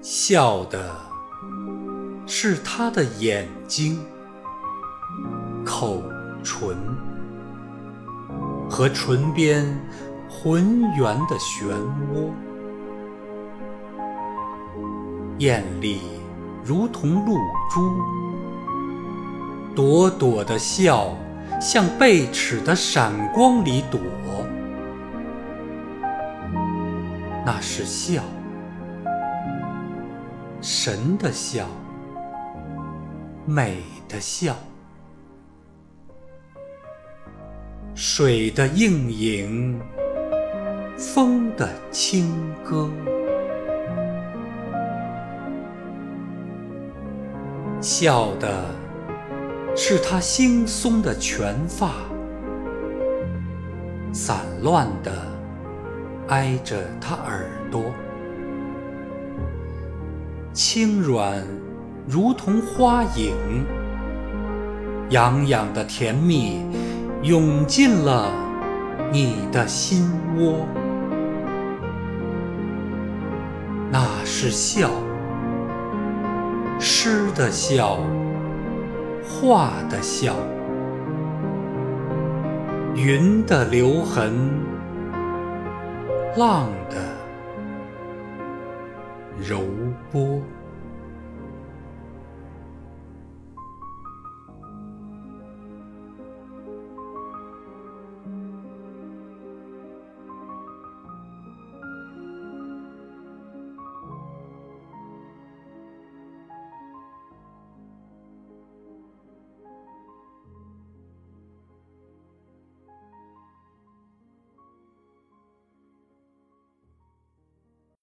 笑的是他的眼睛、口唇和唇边浑圆的漩涡，艳丽如同露珠，朵朵的笑向贝齿的闪光里躲，那是笑。神的笑，美的笑，水的映影，风的轻歌，笑的是他惺忪的卷发，散乱的挨着他耳朵。轻软，如同花影；痒痒的甜蜜，涌进了你的心窝。那是笑，诗的笑，画的笑，云的留痕，浪的。柔波。